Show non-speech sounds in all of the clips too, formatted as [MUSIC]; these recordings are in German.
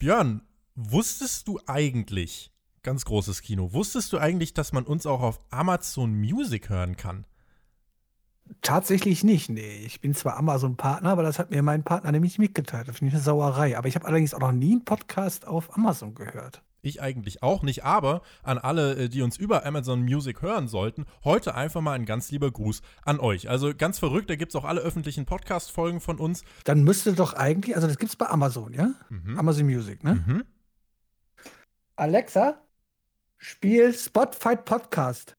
Björn, wusstest du eigentlich, ganz großes Kino, wusstest du eigentlich, dass man uns auch auf Amazon Music hören kann? Tatsächlich nicht, nee. Ich bin zwar Amazon-Partner, aber das hat mir mein Partner nämlich mitgeteilt. Das finde ich eine Sauerei. Aber ich habe allerdings auch noch nie einen Podcast auf Amazon gehört. Ich eigentlich auch nicht, aber an alle, äh, die uns über Amazon Music hören sollten, heute einfach mal ein ganz lieber Gruß an euch. Also ganz verrückt, da gibt es auch alle öffentlichen Podcast-Folgen von uns. Dann müsste doch eigentlich, also das gibt es bei Amazon, ja? Mhm. Amazon Music, ne? Mhm. Alexa, spiel Spotify Podcast.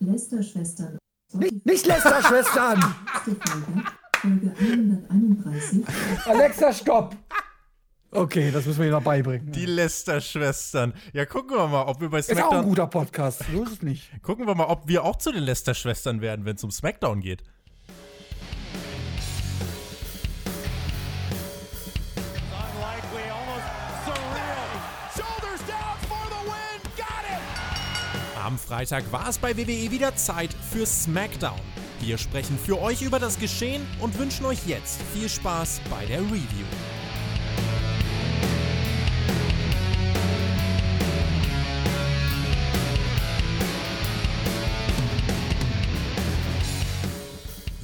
Lästerschwestern. Nicht, nicht Lästerschwestern! Folge 131. Alexa, stopp! Okay, das müssen wir ihr noch beibringen. Die Lester-Schwestern. Ja, gucken wir mal, ob wir bei SmackDown. Ist auch ein guter Podcast, so ist es nicht. Gucken wir mal, ob wir auch zu den Lester-Schwestern werden, wenn es um SmackDown geht. Am Freitag war es bei WWE wieder Zeit für SmackDown. Wir sprechen für euch über das Geschehen und wünschen euch jetzt viel Spaß bei der Review.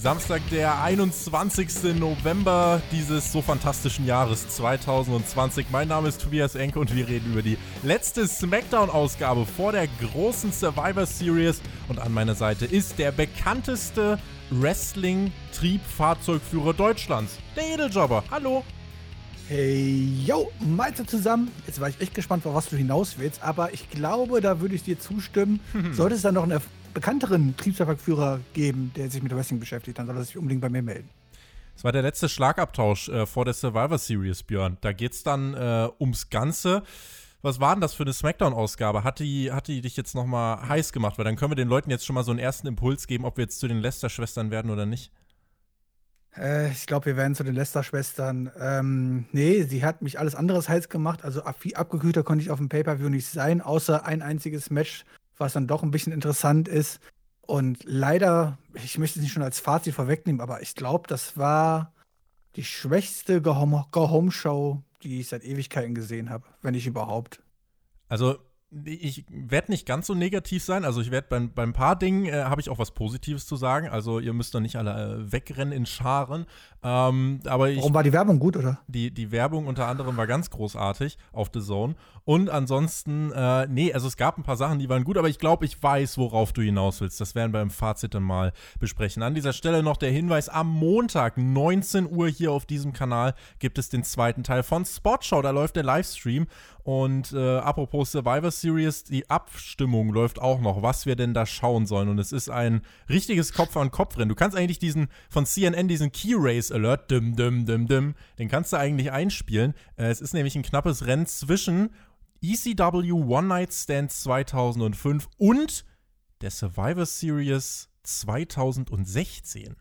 Samstag, der 21. November dieses so fantastischen Jahres 2020. Mein Name ist Tobias Enke und wir reden über die letzte SmackDown-Ausgabe vor der großen Survivor Series. Und an meiner Seite ist der bekannteste Wrestling-Triebfahrzeugführer Deutschlands, der Edeljobber. Hallo! Hey, yo, Malte zusammen. Jetzt war ich echt gespannt, auf was du hinaus willst, aber ich glaube, da würde ich dir zustimmen. [LAUGHS] Sollte es dann noch einen bekannteren Triebsfahrzeugführer geben, der sich mit Wrestling beschäftigt, dann soll er sich unbedingt bei mir melden. Das war der letzte Schlagabtausch äh, vor der Survivor Series, Björn. Da geht es dann äh, ums Ganze. Was war denn das für eine Smackdown-Ausgabe? Hat die, hat die dich jetzt nochmal heiß gemacht? Weil dann können wir den Leuten jetzt schon mal so einen ersten Impuls geben, ob wir jetzt zu den Lester-Schwestern werden oder nicht. Äh, ich glaube, wir werden zu den Lester-Schwestern. Ähm, nee, sie hat mich alles anderes heiß gemacht. Also ab, abgekühlter konnte ich auf dem Pay-Per-View nicht sein, außer ein einziges Match was dann doch ein bisschen interessant ist. Und leider, ich möchte es nicht schon als Fazit vorwegnehmen, aber ich glaube, das war die schwächste Go-Home-Show, die ich seit Ewigkeiten gesehen habe, wenn ich überhaupt. Also ich werde nicht ganz so negativ sein. Also ich werde beim, beim paar Dingen äh, habe ich auch was Positives zu sagen. Also ihr müsst doch nicht alle äh, wegrennen in Scharen. Ähm, aber ich, Warum war die Werbung gut, oder? Die, die Werbung unter anderem war ganz großartig auf The Zone. Und ansonsten, äh, nee, also es gab ein paar Sachen, die waren gut, aber ich glaube, ich weiß, worauf du hinaus willst. Das werden wir im Fazit dann mal besprechen. An dieser Stelle noch der Hinweis, am Montag, 19 Uhr hier auf diesem Kanal, gibt es den zweiten Teil von Sportshow. Da läuft der Livestream. Und äh, apropos Survivor Series, die Abstimmung läuft auch noch, was wir denn da schauen sollen. Und es ist ein richtiges Kopf-an-Kopf-Rennen. Du kannst eigentlich diesen von CNN, diesen Key Race Alert, dim, dim, dim, dim, den kannst du eigentlich einspielen. Äh, es ist nämlich ein knappes Rennen zwischen ECW One Night Stand 2005 und der Survivor Series 2016.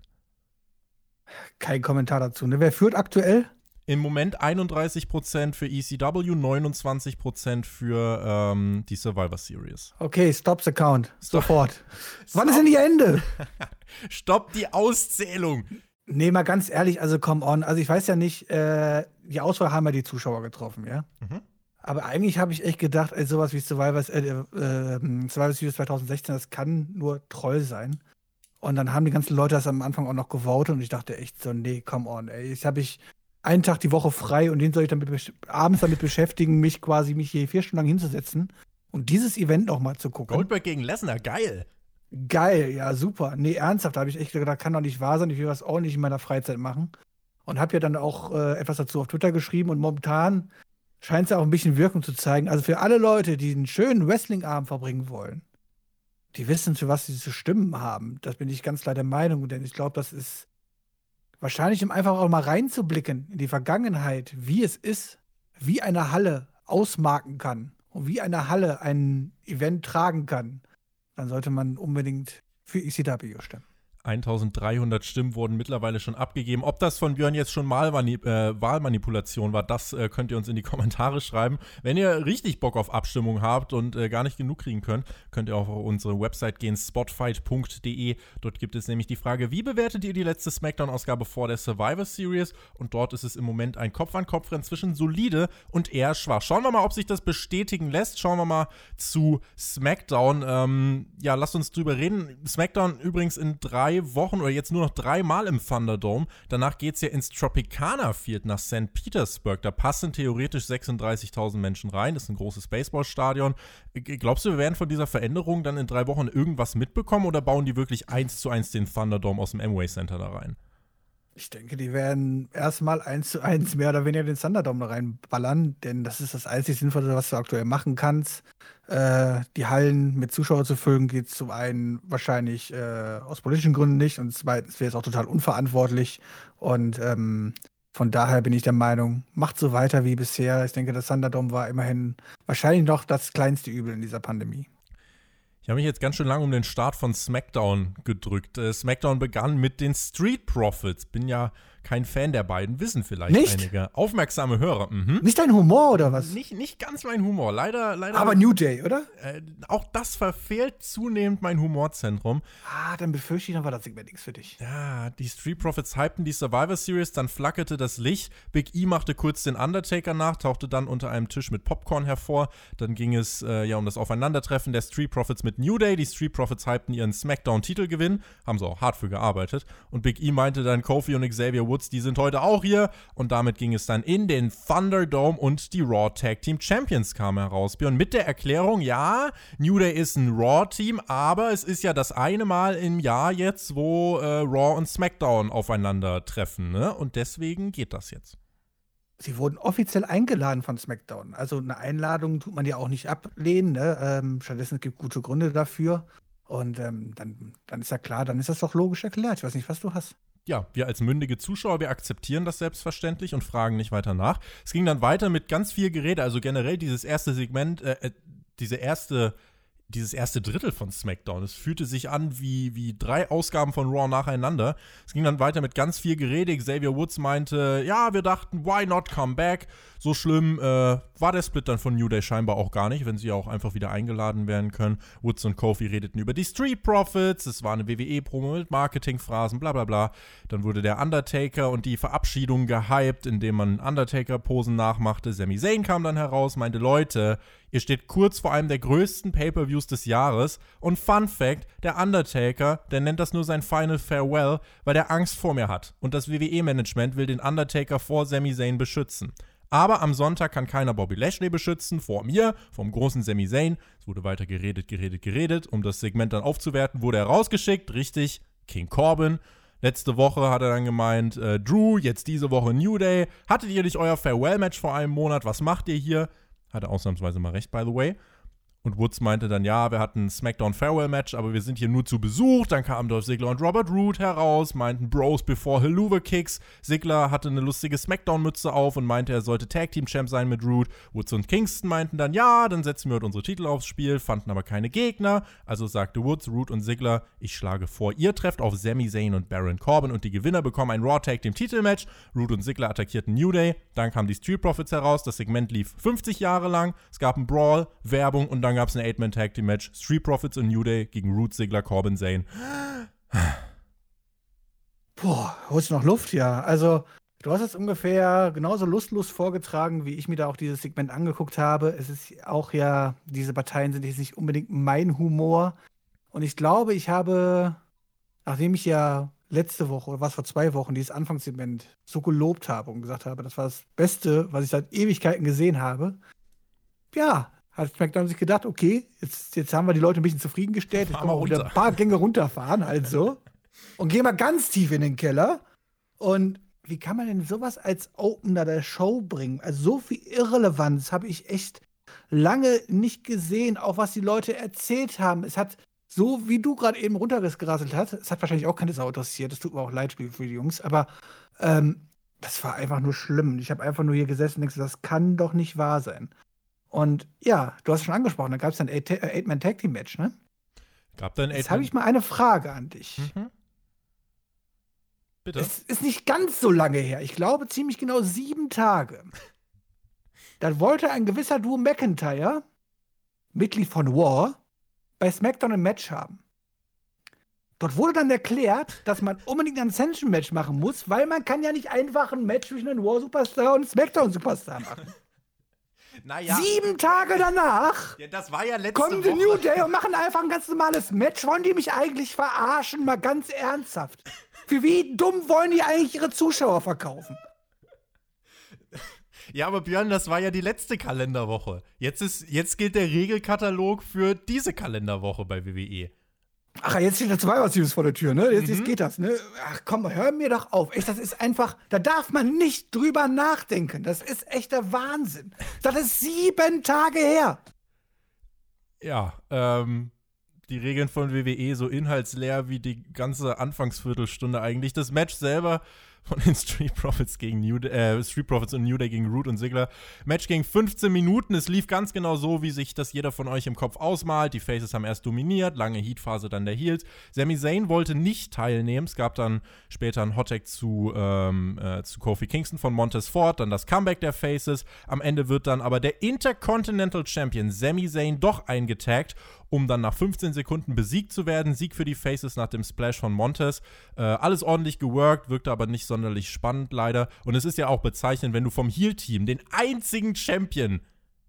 Kein Kommentar dazu. Ne? Wer führt aktuell? Im Moment 31% für ECW, 29% für ähm, die Survivor Series. Okay, stop the count. Stop. Sofort. [LAUGHS] Wann ist denn ihr Ende? [LAUGHS] Stopp die Auszählung. Nee, mal ganz ehrlich, also come on. Also ich weiß ja nicht, äh, die Auswahl haben ja die Zuschauer getroffen, ja? Mhm. Aber eigentlich habe ich echt gedacht, ey, sowas wie Survivors, äh, äh, Survivor Series 2016, das kann nur Troll sein. Und dann haben die ganzen Leute das am Anfang auch noch gewotet und ich dachte echt so, nee, come on, ey. Jetzt habe ich einen Tag die Woche frei und den soll ich damit abends damit beschäftigen, mich quasi mich hier vier Stunden lang hinzusetzen und dieses Event noch mal zu gucken. Goldberg gegen Lesnar, geil. Geil, ja, super. Nee, ernsthaft, da habe ich echt gedacht, kann doch nicht wahr sein, ich will was ordentlich in meiner Freizeit machen. Und habe ja dann auch äh, etwas dazu auf Twitter geschrieben und momentan scheint es ja auch ein bisschen Wirkung zu zeigen. Also für alle Leute, die einen schönen Wrestling-Abend verbringen wollen, die wissen, für was sie zu stimmen haben. Das bin ich ganz klar der Meinung, denn ich glaube, das ist wahrscheinlich, um einfach auch mal reinzublicken in die Vergangenheit, wie es ist, wie eine Halle ausmarken kann und wie eine Halle ein Event tragen kann, dann sollte man unbedingt für ECW stimmen. 1300 Stimmen wurden mittlerweile schon abgegeben. Ob das von Björn jetzt schon mal äh, Wahlmanipulation war, das äh, könnt ihr uns in die [LAUGHS] Kommentare schreiben. Wenn ihr richtig Bock auf Abstimmung habt und äh, gar nicht genug kriegen könnt, könnt ihr auf unsere Website gehen, spotfight.de. Dort gibt es nämlich die Frage, wie bewertet ihr die letzte Smackdown-Ausgabe vor der Survivor Series? Und dort ist es im Moment ein Kopf-an-Kopf-Rennen zwischen solide und eher schwach. Schauen wir mal, ob sich das bestätigen lässt. Schauen wir mal zu SmackDown. Ähm, ja, lasst uns drüber reden. SmackDown übrigens in drei Wochen oder jetzt nur noch dreimal im Thunderdome. Danach geht es ja ins Tropicana Field nach St. Petersburg. Da passen theoretisch 36.000 Menschen rein. Das ist ein großes Baseballstadion. Glaubst du, wir werden von dieser Veränderung dann in drei Wochen irgendwas mitbekommen oder bauen die wirklich eins zu eins den Thunderdome aus dem Amway Center da rein? Ich denke, die werden erstmal eins zu eins mehr oder weniger den Thunderdome reinballern, denn das ist das einzig Sinnvolle, was du aktuell machen kannst. Äh, die Hallen mit Zuschauern zu füllen, geht zum einen wahrscheinlich äh, aus politischen Gründen nicht und zweitens wäre es auch total unverantwortlich. Und ähm, von daher bin ich der Meinung, macht so weiter wie bisher. Ich denke, das Thunderdome war immerhin wahrscheinlich noch das kleinste Übel in dieser Pandemie. Ich habe mich jetzt ganz schön lange um den Start von SmackDown gedrückt. Äh, SmackDown begann mit den Street Profits. Bin ja kein Fan der beiden, wissen vielleicht nicht? einige. Aufmerksame Hörer. Mhm. Nicht dein Humor oder was? Nicht, nicht ganz mein Humor. Leider, leider. Aber New Day, oder? Äh, auch das verfehlt zunehmend mein Humorzentrum. Ah, dann befürchte ich, dann war das Segment nichts für dich. Ja, die Street Profits hypten die Survivor Series, dann flackerte das Licht. Big E machte kurz den Undertaker nach, tauchte dann unter einem Tisch mit Popcorn hervor. Dann ging es äh, ja um das Aufeinandertreffen der Street Profits mit New Day. Die Street Profits hypten ihren SmackDown-Titelgewinn, haben sie auch hart für gearbeitet. Und Big E meinte dann, Kofi und Xavier Woods Woods, die sind heute auch hier. Und damit ging es dann in den Thunderdome und die Raw Tag Team Champions kamen heraus. Björn, mit der Erklärung, ja, New Day ist ein Raw-Team, aber es ist ja das eine Mal im Jahr jetzt, wo äh, Raw und SmackDown aufeinandertreffen. Ne? Und deswegen geht das jetzt. Sie wurden offiziell eingeladen von SmackDown. Also eine Einladung tut man ja auch nicht ablehnen. Ne? Ähm, stattdessen gibt es gute Gründe dafür. Und ähm, dann, dann ist ja klar, dann ist das doch logisch erklärt. Ich weiß nicht, was du hast ja, wir als mündige Zuschauer, wir akzeptieren das selbstverständlich und fragen nicht weiter nach. Es ging dann weiter mit ganz viel Gerede, also generell dieses erste Segment, äh, äh diese erste dieses erste Drittel von SmackDown. Es fühlte sich an wie, wie drei Ausgaben von Raw nacheinander. Es ging dann weiter mit ganz viel Gerede. Xavier Woods meinte, ja, wir dachten, why not come back? So schlimm äh, war der Split dann von New Day scheinbar auch gar nicht, wenn sie auch einfach wieder eingeladen werden können. Woods und Kofi redeten über die Street Profits. Es war eine WWE-Promo mit Marketingphrasen, bla bla bla. Dann wurde der Undertaker und die Verabschiedung gehypt, indem man Undertaker-Posen nachmachte. Sami Zayn kam dann heraus, meinte, Leute, Ihr steht kurz vor einem der größten Pay-per-Views des Jahres und Fun Fact, der Undertaker, der nennt das nur sein Final Farewell, weil der Angst vor mir hat und das WWE-Management will den Undertaker vor Sami Zayn beschützen. Aber am Sonntag kann keiner Bobby Lashley beschützen, vor mir, vom großen Sami Zayn. Es wurde weiter geredet, geredet, geredet. Um das Segment dann aufzuwerten, wurde er rausgeschickt. Richtig, King Corbin. Letzte Woche hat er dann gemeint, äh, Drew, jetzt diese Woche New Day. Hattet ihr nicht euer Farewell-Match vor einem Monat? Was macht ihr hier? Hatte ausnahmsweise mal recht, by the way. Und Woods meinte dann, ja, wir hatten ein SmackDown Farewell Match, aber wir sind hier nur zu Besuch. Dann kamen Dolph Ziggler und Robert Root heraus, meinten Bros before Helluva Kicks. Ziggler hatte eine lustige SmackDown-Mütze auf und meinte, er sollte Tag Team Champ sein mit Root. Woods und Kingston meinten dann, ja, dann setzen wir heute unsere Titel aufs Spiel, fanden aber keine Gegner. Also sagte Woods, Root und Ziggler, ich schlage vor, ihr trefft auf Sami Zayn und Baron Corbin und die Gewinner bekommen ein Raw Tag Team Titelmatch. Root und Ziggler attackierten New Day. Dann kamen die Street Profits heraus. Das Segment lief 50 Jahre lang. Es gab einen Brawl, Werbung und dann gab es eine Eight-Man Tag Team Match Street Profits und New Day gegen Root Sigler, Corbin Zane. Boah, holst du noch Luft? Ja, also du hast es ungefähr genauso lustlos vorgetragen, wie ich mir da auch dieses Segment angeguckt habe. Es ist auch ja, diese Parteien sind jetzt nicht unbedingt mein Humor. Und ich glaube, ich habe, nachdem ich ja letzte Woche oder was vor zwei Wochen dieses Anfangssegment so gelobt habe und gesagt habe, das war das Beste, was ich seit Ewigkeiten gesehen habe. Ja, hat SmackDown sich gedacht, okay, jetzt, jetzt haben wir die Leute ein bisschen zufriedengestellt, jetzt können wir wieder ein paar Gänge runterfahren, also. und gehen mal ganz tief in den Keller. Und wie kann man denn sowas als Opener der Show bringen? Also so viel Irrelevanz habe ich echt lange nicht gesehen, auch was die Leute erzählt haben. Es hat so, wie du gerade eben runtergerasselt hast, es hat wahrscheinlich auch keine Sau interessiert, es tut mir auch leid für die Jungs, aber ähm, das war einfach nur schlimm. Ich habe einfach nur hier gesessen und gedacht, das kann doch nicht wahr sein. Und ja, du hast schon angesprochen, da gab es ein Eight-Man-Tag-Team-Match, ne? Gab dann Jetzt habe ich mal eine Frage an dich. Mhm. Bitte? Es ist nicht ganz so lange her. Ich glaube ziemlich genau sieben Tage. [LAUGHS] Da wollte ein gewisser Drew McIntyre, Mitglied von War, bei SmackDown ein Match haben. Dort wurde dann erklärt, dass man unbedingt ein Ascension-Match machen muss, weil man kann ja nicht einfach ein Match zwischen einem War-Superstar und SmackDown-Superstar machen. Naja. Sieben Tage danach Ja, das war ja letzte kommen die. New Day und machen einfach ein ganz normales Match. Wollen die mich eigentlich verarschen? Mal ganz ernsthaft. Für wie dumm wollen die eigentlich ihre Zuschauer verkaufen? Ja, aber Björn, das war ja die letzte Kalenderwoche. Jetzt, ist, jetzt gilt der Regelkatalog für diese Kalenderwoche bei. WWE. Ach, jetzt steht der Zweierteams vor der Tür, ne? Jetzt, Mhm. jetzt geht das, ne? Ach komm, hör mir doch auf. Echt, das ist einfach, da darf man nicht drüber nachdenken. Das ist echter Wahnsinn. Das ist sieben Tage her. Ja, ähm, die Regeln von WWE so inhaltsleer wie die ganze Anfangsviertelstunde eigentlich. Das Match selber von den Street Profits gegen New Day, äh, Street Profits und New Day gegen Root und Ziggler. Match ging 15 Minuten. Es lief ganz genau so, wie sich das jeder von euch im Kopf ausmalt. Die Faces haben erst dominiert, lange Heatphase dann der Heels. Sami Zayn wollte nicht teilnehmen. Es gab dann später einen Hottag zu, ähm, äh, zu Kofi Kingston von Montez Ford, dann das Comeback der Faces. Am Ende wird dann aber der Intercontinental Champion Sami Zayn doch eingetaggt, um dann nach 15 Sekunden besiegt zu werden. Sieg für die Faces nach dem Splash von Montez. Äh, alles ordentlich geworkt, wirkte aber nicht sonderlich spannend leider. Und es ist ja auch bezeichnend, wenn du vom Heel-Team den einzigen Champion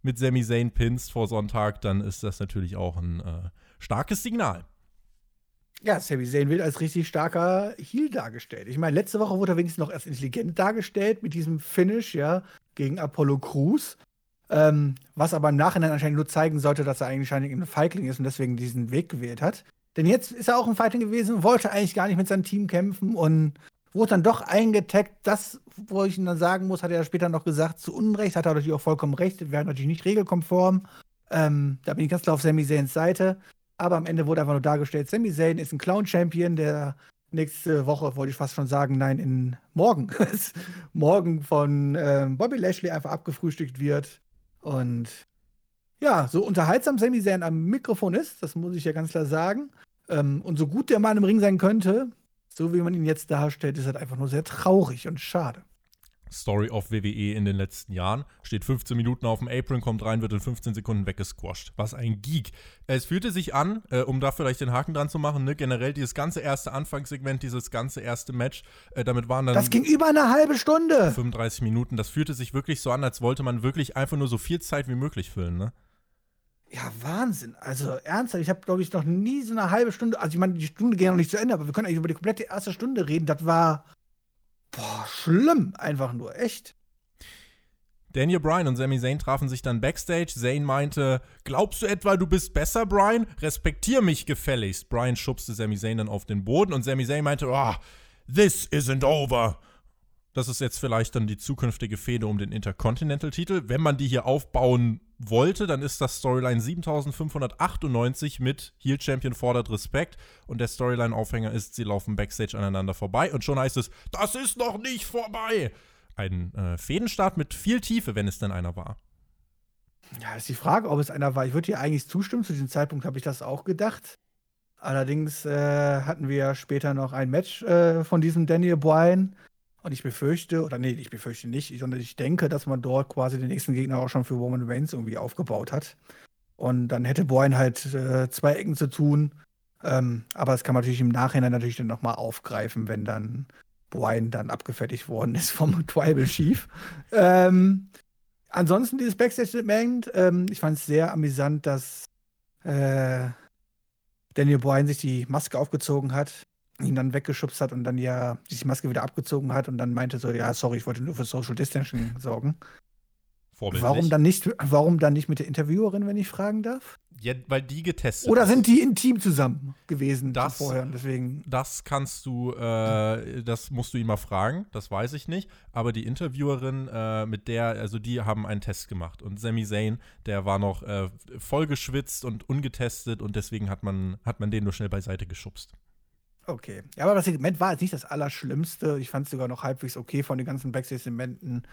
mit Sami Zayn pinst vor Sonntag, dann ist das natürlich auch ein äh, starkes Signal. Ja, Sami Zayn wird als richtig starker Heel dargestellt. Ich meine, letzte Woche wurde er wenigstens noch erst intelligent dargestellt mit diesem Finish, ja, gegen Apollo Crews. Ähm, was aber im Nachhinein anscheinend nur zeigen sollte, dass er eigentlich ein Feigling ist und deswegen diesen Weg gewählt hat. Denn jetzt ist er auch ein Fighting gewesen, wollte eigentlich gar nicht mit seinem Team kämpfen und wurde dann doch eingetaggt. Das, wo ich ihn dann sagen muss, hat er später noch gesagt, zu Unrecht, hat er natürlich auch vollkommen recht, wäre natürlich nicht regelkonform. Ähm, da bin ich ganz klar auf Sami Zayns Seite. Aber am Ende wurde einfach nur dargestellt, Sami Zayn ist ein Clown-Champion, der nächste Woche, wollte ich fast schon sagen, nein, in morgen, [LAUGHS] morgen von ähm, Bobby Lashley einfach abgefrühstückt wird. Und ja, so unterhaltsam Sami Zayn am Mikrofon ist, das muss ich ja ganz klar sagen. Ähm, und so gut der Mann im Ring sein könnte, so wie man ihn jetzt darstellt, ist halt einfach nur sehr traurig und schade. Story of WWE in den letzten Jahren. Steht 15 Minuten auf dem Apron, kommt rein, wird in 15 Sekunden weggesquasht. Was ein Geek. Es fühlte sich an, äh, um da vielleicht den Haken dran zu machen, ne, generell dieses ganze erste Anfangssegment, dieses ganze erste Match, äh, damit waren dann Das ging über eine halbe Stunde. 35 Minuten. Das fühlte sich wirklich so an, als wollte man wirklich einfach nur so viel Zeit wie möglich füllen, ne? Ja, Wahnsinn. Also ernsthaft, ich habe, glaube ich, noch nie so eine halbe Stunde, also ich meine, die Stunde geht noch nicht zu Ende, aber wir können eigentlich über die komplette erste Stunde reden. Das war, boah, schlimm, einfach nur, echt. Daniel Bryan und Sami Zayn trafen sich dann backstage. Zayn meinte, glaubst du etwa, du bist besser, Bryan? Respektier mich gefälligst. Bryan schubste Sami Zayn dann auf den Boden und Sami Zayn meinte, oh, this isn't over. Das ist jetzt vielleicht dann die zukünftige Fehde um den Intercontinental-Titel. Wenn man die hier aufbauen wollte, dann ist das Storyline 7598 mit Heel Champion fordert Respekt und der Storyline-Aufhänger ist, sie laufen backstage aneinander vorbei und schon heißt es, das ist noch nicht vorbei. Ein äh, Fädenstart mit viel Tiefe, wenn es denn einer war. Ja, ist die Frage, ob es einer war. Ich würde dir eigentlich zustimmen. Zu diesem Zeitpunkt habe ich das auch gedacht. Allerdings äh, hatten wir später noch ein Match äh, von diesem Daniel Bryan. Und ich befürchte, oder nee, ich befürchte nicht, sondern ich denke, dass man dort quasi den nächsten Gegner auch schon für Roman Reigns irgendwie aufgebaut hat. Und dann hätte Bryan halt äh, zwei Ecken zu tun. Ähm, aber das kann man natürlich im Nachhinein natürlich dann nochmal aufgreifen, wenn dann Bryan dann abgefertigt worden ist vom [LAUGHS] Tribal Chief. ähm, ansonsten dieses Backstage-Segment, ähm, ich fand es sehr amüsant, dass äh, Daniel Bryan sich die Maske aufgezogen hat, ihn dann weggeschubst hat und dann ja die Maske wieder abgezogen hat und dann meinte so, ja, sorry, ich wollte nur für Social Distancing sorgen. Warum dann nicht, warum dann nicht mit der Interviewerin, wenn ich fragen darf? Ja, weil die getestet Oder sind die intim zusammen gewesen Das- vorher und deswegen Das kannst du, äh, das musst du ihn mal fragen, das weiß ich nicht. Aber die Interviewerin, äh, mit der, also die haben einen Test gemacht. Und Sami Zayn, der war noch äh, voll geschwitzt und ungetestet und deswegen hat man, hat man den nur schnell beiseite geschubst. Okay. Ja, aber das Segment war jetzt nicht das Allerschlimmste. Ich fand es sogar noch halbwegs okay von den ganzen Backstage-Segmenten.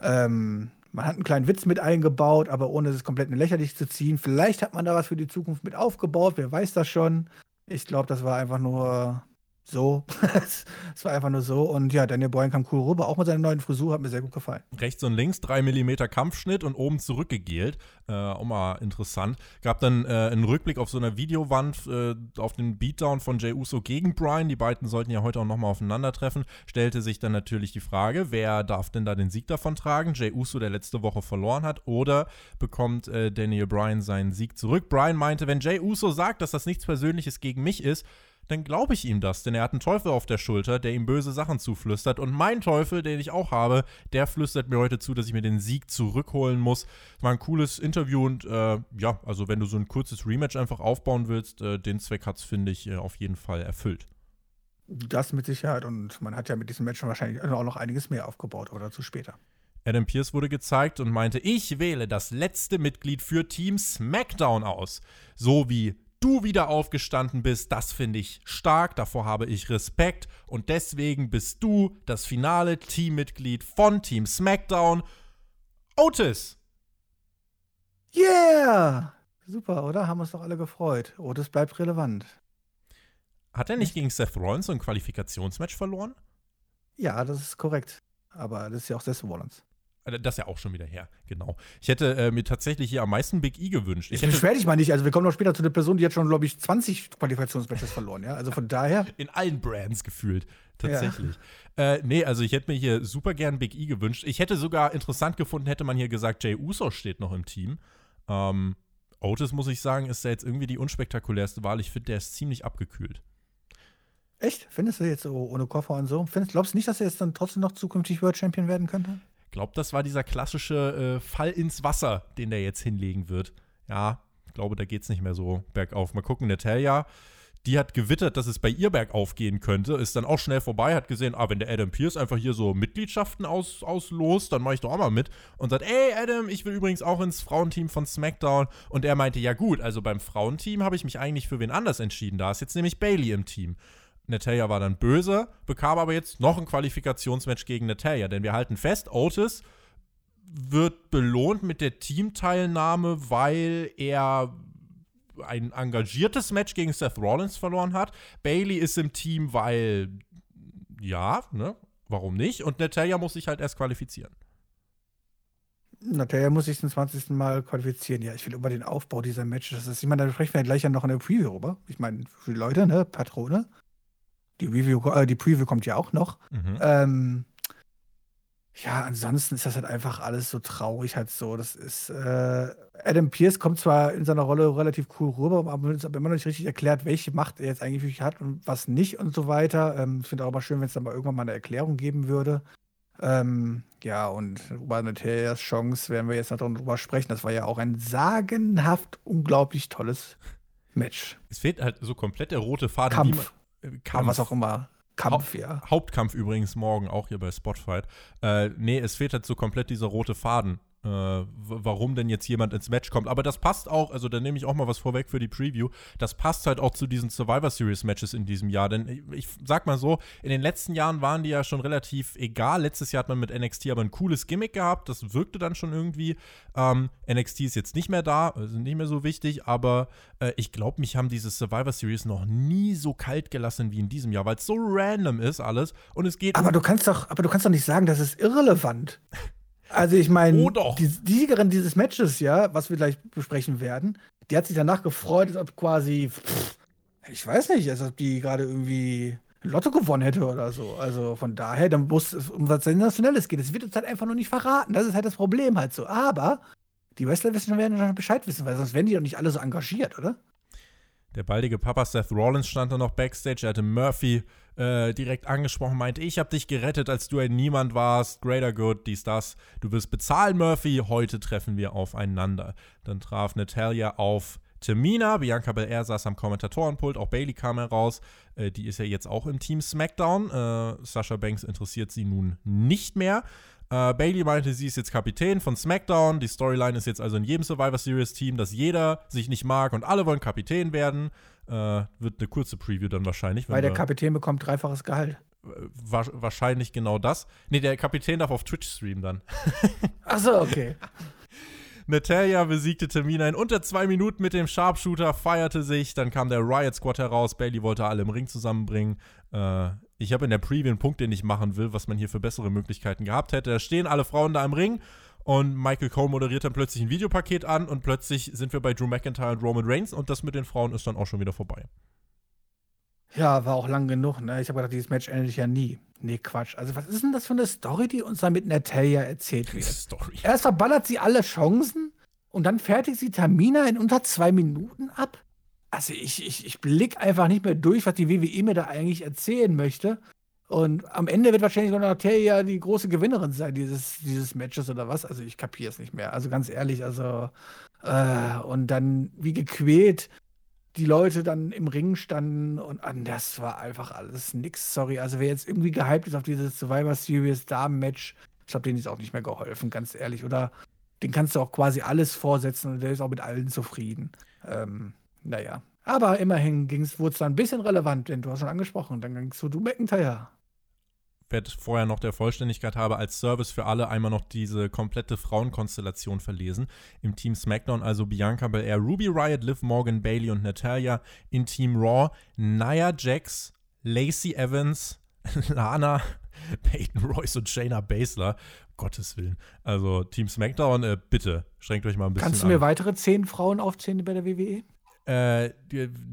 Ähm, man hat einen kleinen Witz mit eingebaut, aber ohne es komplett lächerlich zu ziehen. Vielleicht hat man da was für die Zukunft mit aufgebaut, wer weiß das schon. Ich glaube, das war einfach nur so. [LAUGHS] Es war einfach nur so. Und ja, Daniel Bryan kam cool rüber, auch mit seiner neuen Frisur, hat mir sehr gut gefallen. Rechts und links 3 mm Kampfschnitt und oben zurückgegelt. Äh, auch mal interessant. Gab dann äh, einen Rückblick auf so einer Videowand äh, auf den Beatdown von Jey Uso gegen Bryan. Die beiden sollten ja heute auch nochmal aufeinandertreffen. Stellte sich dann natürlich die Frage, wer darf denn da den Sieg davon tragen? Jey Uso, der letzte Woche verloren hat, oder bekommt äh, Daniel Bryan seinen Sieg zurück? Bryan meinte, wenn Jey Uso sagt, dass das nichts Persönliches gegen mich ist, dann glaube ich ihm das, denn er hat einen Teufel auf der Schulter, der ihm böse Sachen zuflüstert. Und mein Teufel, den ich auch habe, der flüstert mir heute zu, dass ich mir den Sieg zurückholen muss. War ein cooles Interview und äh, ja, also wenn du so ein kurzes Rematch einfach aufbauen willst, äh, den Zweck hat es, finde ich, äh, auf jeden Fall erfüllt. Das mit Sicherheit und man hat ja mit diesem Match wahrscheinlich auch noch einiges mehr aufgebaut oder zu später. Adam Pierce wurde gezeigt und meinte, ich wähle das letzte Mitglied für Team SmackDown aus. So wie du wieder aufgestanden bist, das finde ich stark, davor habe ich Respekt und deswegen bist du das finale Teammitglied von Team SmackDown, Otis. Yeah! Super, oder? Haben uns doch alle gefreut. Otis bleibt relevant. Hat er nicht gegen Seth Rollins so ein Qualifikationsmatch verloren? Ja, das ist korrekt. Aber das ist ja auch Seth Rollins. Äh, das ist ja auch schon wieder her, genau. Ich hätte äh, mir tatsächlich hier am meisten Big E gewünscht. Ich, ich beschwer dich mal nicht. Also, wir kommen noch später zu einer Person, die hat schon, glaube ich, 20 Qualifikationsmatches verloren, ja. Also von daher. [LAUGHS] In allen Brands gefühlt, tatsächlich. Ja. Äh, nee, also ich hätte mir hier super gern Big E gewünscht. Ich hätte sogar interessant gefunden, hätte man hier gesagt, Jay Uso steht noch im Team. Ähm, Otis, muss ich sagen, ist da jetzt irgendwie die unspektakulärste Wahl. Ich finde, der ist ziemlich abgekühlt. Echt? Findest du jetzt so ohne Koffer und so? Findest, glaubst du nicht, dass er jetzt dann trotzdem noch zukünftig World Champion werden könnte? Glaube, das war dieser klassische äh, Fall ins Wasser, den der jetzt hinlegen wird. Ja, ich glaube, da geht es nicht mehr so bergauf. Mal gucken, Natalia, die hat gewittert, dass es bei ihr bergauf gehen könnte, ist dann auch schnell vorbei, hat gesehen, ah, wenn der Adam Pierce einfach hier so Mitgliedschaften aus, auslost, dann mache ich doch auch mal mit. Und sagt, ey, Adam, ich will übrigens auch ins Frauenteam von SmackDown. Und er meinte, ja gut, also beim Frauenteam habe ich mich eigentlich für wen anders entschieden. Da ist jetzt nämlich Bailey im Team. Natalia war dann böse, bekam aber jetzt noch ein Qualifikationsmatch gegen Natalia. Denn wir halten fest, Otis wird belohnt mit der Teamteilnahme, weil er ein engagiertes Match gegen Seth Rollins verloren hat. Bailey ist im Team, weil ja, ne? Warum nicht? Und Natalia muss sich halt erst qualifizieren. Natalia muss sich zum 20. Mal qualifizieren. Ja, ich will über den Aufbau dieser Matches. ich meine, da sprechen wir gleich ja noch in der Preview rüber. Ich meine, für die Leute, ne, Patrone. Die Review, äh, die Preview kommt ja auch noch. Mhm. Ähm, ja, ansonsten ist das halt einfach alles so traurig halt so. Das ist, äh, Adam Pierce kommt zwar in seiner Rolle relativ cool rüber, aber es ist immer noch nicht richtig erklärt, welche Macht er jetzt eigentlich wirklich hat und was nicht und so weiter. Ähm, ich finde auch mal schön, wenn es dann mal irgendwann mal eine Erklärung geben würde. Ähm, ja, und über Natalias Chance werden wir jetzt noch drüber sprechen. Das war ja auch ein sagenhaft unglaublich tolles Match. Es fehlt halt so komplett der rote Faden. Kampf. Kampf. was auch immer. Kampf, ha ja. Hauptkampf übrigens morgen, auch hier bei Spotfight. Äh, nee, es fehlt halt so komplett dieser rote Faden warum denn jetzt jemand ins Match kommt. Aber das passt auch, also da nehme ich auch mal was vorweg für die Preview. Das passt halt auch zu diesen Survivor Series Matches in diesem Jahr. Denn ich, ich sag mal so, in den letzten Jahren waren die ja schon relativ egal. Letztes Jahr hat man mit NXT aber ein cooles Gimmick gehabt. Das wirkte dann schon irgendwie. Ähm, NXT ist jetzt nicht mehr da, sind nicht mehr so wichtig, aber äh, ich glaube, mich haben diese Survivor Series noch nie so kalt gelassen wie in diesem Jahr, weil es so random ist alles und es geht. Aber du kannst doch, aber du kannst doch nicht sagen, das ist irrelevant. [LAUGHS] Also ich meine, oh die, Siegerin dieses Matches, ja, was wir gleich besprechen werden, die hat sich danach gefreut, als ob quasi, pff, ich weiß nicht, als ob die gerade irgendwie Lotto gewonnen hätte oder so. Also von daher, dann muss es um was Sensationelles gehen. Es wird uns halt einfach nur nicht verraten. Das ist halt das Problem halt so. Aber die Wrestler wissen werden schon Bescheid wissen, weil sonst wären die doch nicht alle so engagiert, oder? Der baldige Papa Seth Rollins stand da noch backstage. Er hatte Murphy äh, direkt angesprochen, meinte, ich habe dich gerettet, als du ein Niemand warst. Greater Good, dies, das. Du wirst bezahlen, Murphy. Heute treffen wir aufeinander. Dann traf Natalia auf Tamina. Bianca Belair saß am Kommentatorenpult. Auch Bailey kam heraus. Äh, die ist ja jetzt auch im Team SmackDown. Äh, Sasha Banks interessiert sie nun nicht mehr. Äh, Bailey meinte, sie ist jetzt Kapitän von SmackDown. Die Storyline ist jetzt also in jedem Survivor Series Team, dass jeder sich nicht mag und alle wollen Kapitän werden. Äh, wird eine kurze Preview dann wahrscheinlich. Weil der Kapitän bekommt dreifaches Gehalt. Wa wahrscheinlich genau das. Nee, der Kapitän darf auf Twitch streamen dann. [LAUGHS] Ach so, okay. [LAUGHS] Natalia besiegte Tamina in unter zwei Minuten mit dem Sharpshooter, feierte sich, dann kam der Riot Squad heraus, Bailey wollte alle im Ring zusammenbringen. Äh, ich habe in der Preview einen Punkt, den ich machen will, was man hier für bessere Möglichkeiten gehabt hätte. Da stehen alle Frauen da im Ring und Michael Cole moderiert dann plötzlich ein Videopaket an und plötzlich sind wir bei Drew McIntyre und Roman Reigns und das mit den Frauen ist dann auch schon wieder vorbei. Ja, war auch lang genug. Ne? Ich habe gedacht, dieses Match endet ja nie. Nee, Quatsch. Also, was ist denn das für eine Story, die uns da mit Natalia erzählt wird? Story. Erst verballert sie alle Chancen und dann fertigt sie Tamina in unter zwei Minuten ab. Also, ich, ich, ich blick einfach nicht mehr durch, was die WWE mir da eigentlich erzählen möchte. Und am Ende wird wahrscheinlich Natalia die große Gewinnerin sein, dieses, dieses Matches oder was. Also, ich kapiere es nicht mehr. Also, ganz ehrlich, also. Äh, und dann wie gequält die Leute dann im Ring standen und an das war einfach alles nix. Sorry, also wer jetzt irgendwie gehypt ist auf dieses Survivor Series Damen-Match, ich glaube, denen ist auch nicht mehr geholfen, ganz ehrlich. Oder den kannst du auch quasi alles vorsetzen und der ist auch mit allen zufrieden. Ähm, naja. Aber immerhin wurde es dann ein bisschen relevant, denn du hast schon angesprochen, dann ging es zu Du McIntyre werde vorher noch der Vollständigkeit habe als Service für alle einmal noch diese komplette Frauenkonstellation verlesen. Im Team SmackDown also Bianca Belair, Ruby Riot, Liv Morgan, Bailey und Natalia. In Team Raw Nia Jax, Lacey Evans, [LAUGHS] Lana, Peyton Royce und Shayna Baszler. Gottes Willen. Also Team SmackDown, äh, bitte, schränkt euch mal ein bisschen Kannst du mir an. weitere zehn Frauen aufzählen bei der WWE? Äh,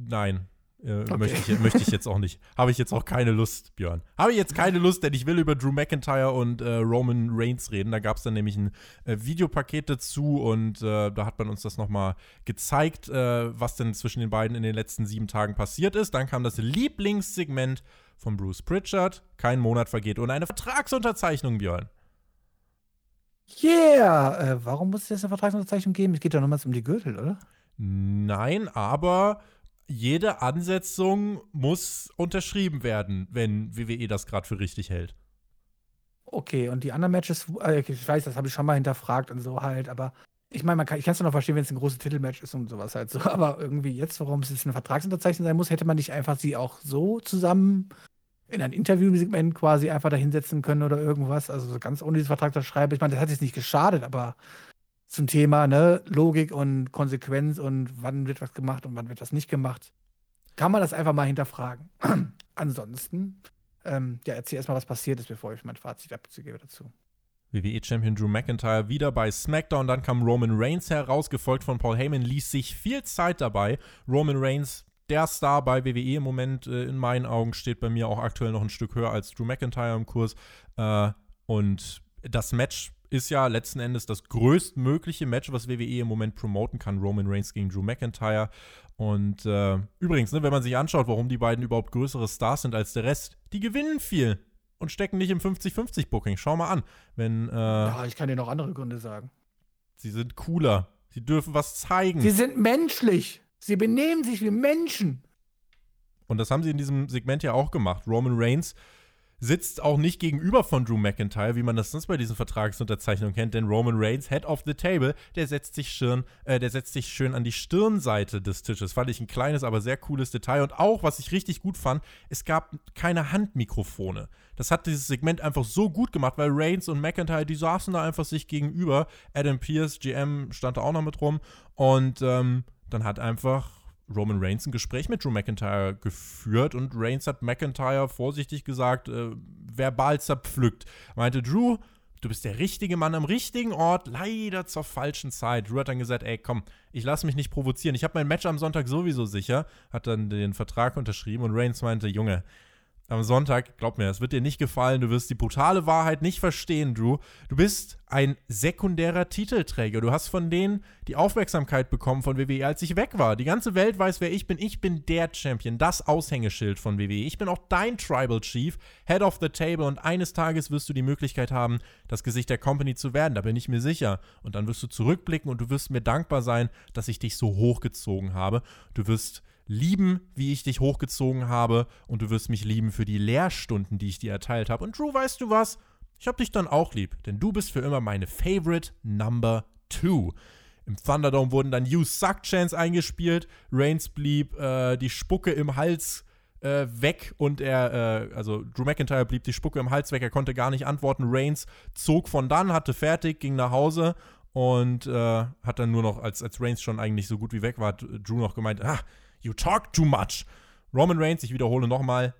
nein, äh, okay. möchte, ich, möchte ich jetzt auch nicht. Habe ich jetzt auch keine Lust, Björn. Habe ich jetzt keine Lust, denn ich will über Drew McIntyre und äh, Roman Reigns reden. Da gab es dann nämlich ein äh, Videopaket dazu und äh, da hat man uns das nochmal gezeigt, äh, was denn zwischen den beiden in den letzten sieben Tagen passiert ist. Dann kam das Lieblingssegment von Bruce Pritchard. Kein Monat vergeht ohne eine Vertragsunterzeichnung, Björn. Yeah! Warum muss es jetzt eine Vertragsunterzeichnung geben? Es geht doch nochmals um die Gürtel, oder? Nein, aber jede Ansetzung muss unterschrieben werden, wenn WWE das gerade für richtig hält. Okay, und die anderen Matches, äh, ich weiß, das habe ich schon mal hinterfragt und so halt, aber ich meine, kann, ich kann es noch verstehen, wenn es ein großes Titelmatch ist und sowas halt so, [LAUGHS] aber irgendwie jetzt, warum es jetzt eine Vertragsunterzeichnung sein muss, hätte man nicht einfach sie auch so zusammen in ein Interviewsegment quasi einfach da hinsetzen können oder irgendwas. Also ganz ohne dieses Vertrag zu schreiben. Ich meine, das hat jetzt nicht geschadet, aber zum Thema ne, Logik und Konsequenz und wann wird was gemacht und wann wird das nicht gemacht. Kann man das einfach mal hinterfragen. [CLEARS THROAT] Ansonsten, ähm, ja, erzähl erstmal, was passiert ist, bevor ich mein Fazit abzugebe dazu. WWE-Champion Drew McIntyre wieder bei SmackDown. Dann kam Roman Reigns heraus, gefolgt von Paul Heyman, ließ sich viel Zeit dabei. Roman Reigns, der Star bei WWE im Moment, äh, in meinen Augen, steht bei mir auch aktuell noch ein Stück höher als Drew McIntyre im Kurs. Äh, und das Match ist ja letzten Endes das größtmögliche Match, was WWE im Moment promoten kann. Roman Reigns gegen Drew McIntyre. Und äh, übrigens, ne, wenn man sich anschaut, warum die beiden überhaupt größere Stars sind als der Rest, die gewinnen viel und stecken nicht im 50-50-Booking. Schau mal an. Wenn, äh, ja, ich kann dir noch andere Gründe sagen. Sie sind cooler. Sie dürfen was zeigen. Sie sind menschlich. Sie benehmen sich wie Menschen. Und das haben sie in diesem Segment ja auch gemacht. Roman Reigns sitzt auch nicht gegenüber von Drew McIntyre, wie man das sonst bei diesen Vertragsunterzeichnungen kennt, denn Roman Reigns, Head of the Table, der setzt sich schön, äh, der setzt sich schön an die Stirnseite des Tisches. Fand ich ein kleines, aber sehr cooles Detail. Und auch, was ich richtig gut fand, es gab keine Handmikrofone. Das hat dieses Segment einfach so gut gemacht, weil Reigns und McIntyre, die saßen da einfach sich gegenüber. Adam Pierce, GM, stand da auch noch mit rum. Und ähm, dann hat einfach Roman Reigns ein Gespräch mit Drew McIntyre geführt und Reigns hat McIntyre vorsichtig gesagt, äh, verbal zerpflückt. Meinte Drew, du bist der richtige Mann am richtigen Ort, leider zur falschen Zeit. Drew hat dann gesagt, ey, komm, ich lasse mich nicht provozieren. Ich habe mein Match am Sonntag sowieso sicher. Hat dann den Vertrag unterschrieben und Reigns meinte, Junge, am Sonntag, glaub mir, es wird dir nicht gefallen, du wirst die brutale Wahrheit nicht verstehen, Drew. Du bist ein sekundärer Titelträger. Du hast von denen die Aufmerksamkeit bekommen von WWE, als ich weg war. Die ganze Welt weiß, wer ich bin. Ich bin der Champion, das Aushängeschild von WWE. Ich bin auch dein Tribal Chief, Head of the Table und eines Tages wirst du die Möglichkeit haben, das Gesicht der Company zu werden. Da bin ich mir sicher. Und dann wirst du zurückblicken und du wirst mir dankbar sein, dass ich dich so hochgezogen habe. Du wirst lieben, wie ich dich hochgezogen habe und du wirst mich lieben für die Lehrstunden, die ich dir erteilt habe. Und Drew, weißt du was? Ich hab dich dann auch lieb, denn du bist für immer meine Favorite Number Two. Im Thunderdome wurden dann You Suck Chance eingespielt. Reigns blieb äh, die Spucke im Hals äh, weg und er, äh, also Drew McIntyre blieb die Spucke im Hals weg. Er konnte gar nicht antworten. Reigns zog von dann, hatte fertig, ging nach Hause und äh, hat dann nur noch, als, als Reigns schon eigentlich so gut wie weg war, Drew noch gemeint, ah, you talk too much. Roman Reigns, ich wiederhole nochmal,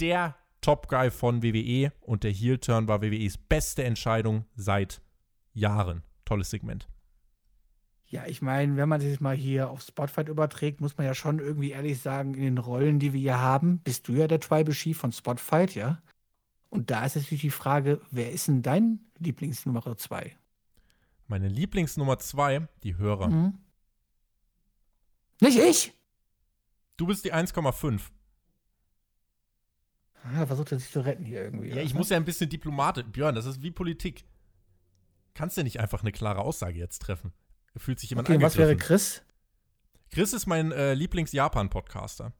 der Top-Guy von WWE und der Heel-Turn war WWEs beste Entscheidung seit Jahren. Tolles Segment. Ja, ich meine, wenn man sich mal hier auf Spotfight überträgt, muss man ja schon irgendwie ehrlich sagen, in den Rollen, die wir hier haben, bist du ja der Tribal Chief von Spotfight, ja? Und da ist natürlich die Frage, wer ist denn dein Lieblingsnummer 2? Meine Lieblingsnummer 2, die Hörer. Mhm. Nicht ich? Du bist die 1,5. Ah, versucht er sich zu retten hier irgendwie. Ja, ich muss ja ein bisschen diplomatisch. Björn, das ist wie Politik. Kannst du nicht einfach eine klare Aussage jetzt treffen? Fühlt sich jemand okay, angegriffen. was wäre Chris? Chris ist mein äh, Lieblings-Japan-Podcaster.